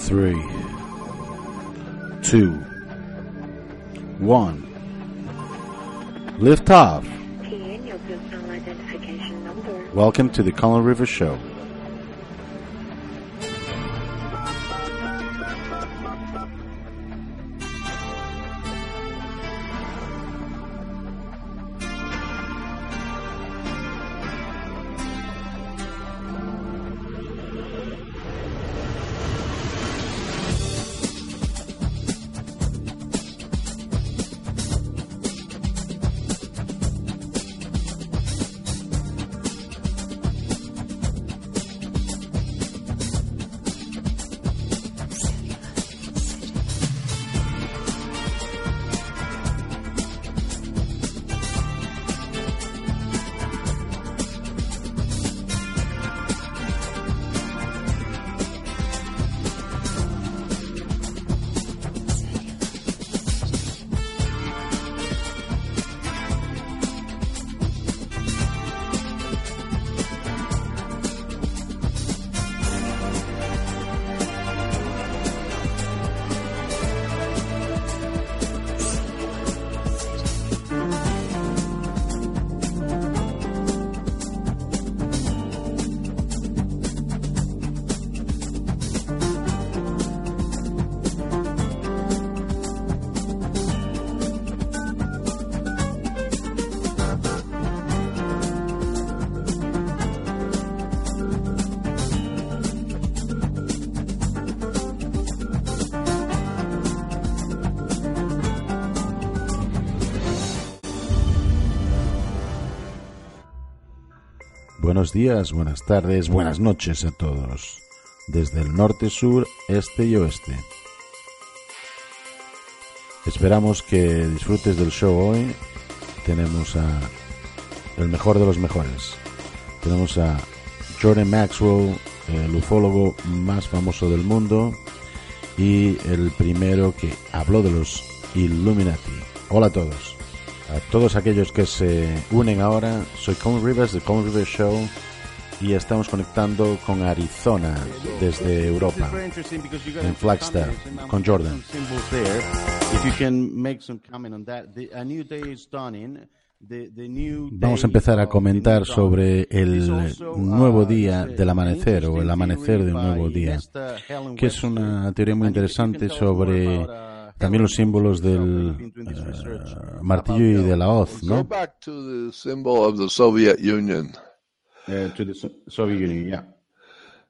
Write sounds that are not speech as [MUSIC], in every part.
three, two, one. Lift off. Welcome to the Color River Show. Buenos días, buenas tardes, buenas noches a todos. Desde el norte, sur, este y oeste. Esperamos que disfrutes del show hoy. Tenemos a el mejor de los mejores. Tenemos a Jordan Maxwell, el ufólogo más famoso del mundo y el primero que habló de los Illuminati. Hola a todos. A todos aquellos que se unen ahora, soy Colin Rivers de Colin Rivers Show y estamos conectando con Arizona desde Europa, en Flagstaff, con Jordan. Vamos a empezar a comentar sobre el nuevo día del amanecer o el amanecer de un nuevo día, que es una teoría muy interesante sobre también los símbolos del eh, martillo y de la hoz, ¿no? back to the symbol of the Soviet Union. To the So- Soviet Union, yeah.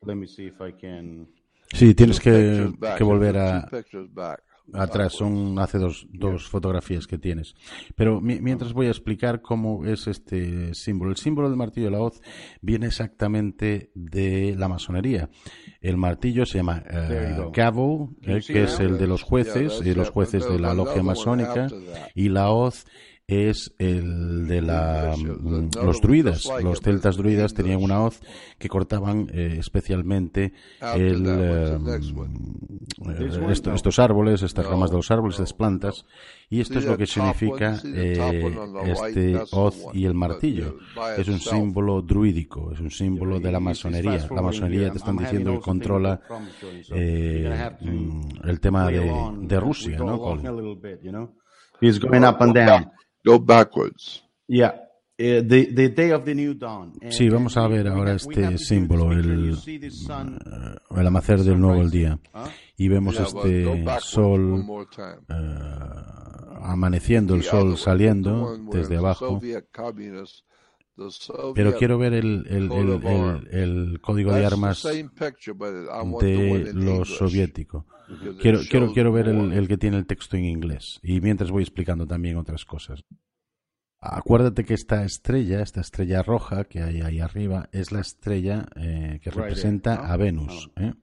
Let me see if I can. Sí, tienes que, volver a pictures back. Atrás. Son hace dos, dos fotografías que tienes. Pero mi- mientras voy a explicar cómo es este símbolo. El símbolo del martillo de la hoz viene exactamente de la masonería. El martillo se llama eh, gavel, eh, que es el de los jueces y los jueces de la logia masónica, y la hoz es el de la, mm, los druidas. Los celtas druidas tenían una hoz que cortaban eh, especialmente el, eh, eh, esto- estos árboles, estas ramas de los árboles, estas plantas, y esto es lo que significa eh, este hoz y el martillo. Es un símbolo druídico, es un símbolo de la masonería. La masonería te están diciendo que controla eh, mm, el tema de, de Rusia, ¿no? He's going up and down. Go backwards. Yeah. Uh, the, the day of the new dawn. And- Sí, vamos a ver ahora este símbolo, el, eh, el amanecer del nuevo día. Y vemos este sol eh, amaneciendo, el sol saliendo desde abajo. Pero quiero ver el, el, el, código de armas de in lo English, soviético. Quiero, quiero, quiero ver el, que tiene el texto en inglés. Y mientras voy explicando también otras cosas. Acuérdate que esta estrella, esta estrella roja que hay ahí arriba, es la estrella eh, que representa a Venus. ¿eh?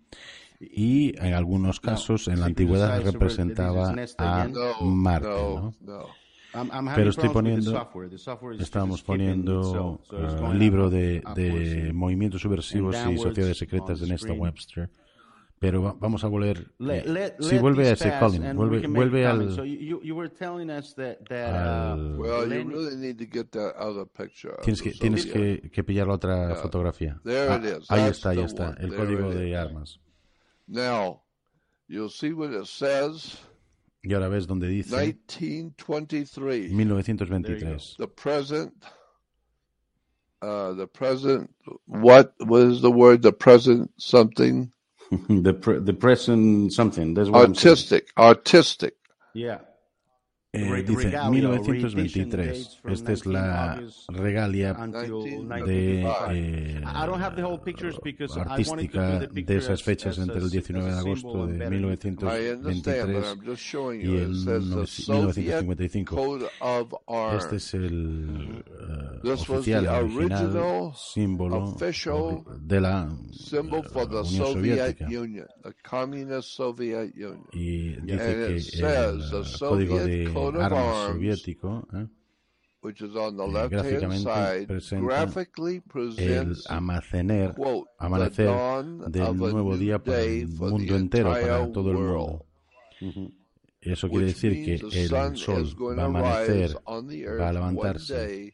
y en algunos casos en la antigüedad representaba a Marte. no, Pero estoy poniendo, skipping poniendo going libro de, de movimientos subversivos y sociedades secretas en esta. Webster. Pero va- vamos a volver. Let, eh, sí, vuelve a ese Colin. Vuelve, vuelve al. So you, you, you were telling us that, that al- uh, Well, you Lenin- really need to get that other picture. of Tienes que, tienes que, que pillar la otra Yeah. fotografía. There Ah, it is. ahí está, ahí está. one. El There código de armas. Now, you'll see what it says. Y ahora ves donde dice 1923. 1923. The present. Uh, the present. What was the word? The present something [LAUGHS] the pre, the present something. That's what artistic. Artistic. Yeah. Eh, dice regalia, 1923. dates from Esta es la 19 August regalia until 19 de 1955. eh, I don't have the whole pictures because I wanted to artística de esas as- fechas as entre el 19 de agosto de embedded into- I understand, but 1923 I'm just showing y el says the 1955. Soviet coat of arms. Este es el oficial, the el original símbolo de la symbol for the Unión Soviet Soviética. Union, the Communist Soviet Union. Y dice que el código de armas soviético ¿eh? which is on the Eh, gráficamente presenta graphically el presents amanecer, del nuevo new día para day el for mundo the entero, para todo el world, mundo. Eso quiere decir que the sun el sol va a amanecer, va a levantarse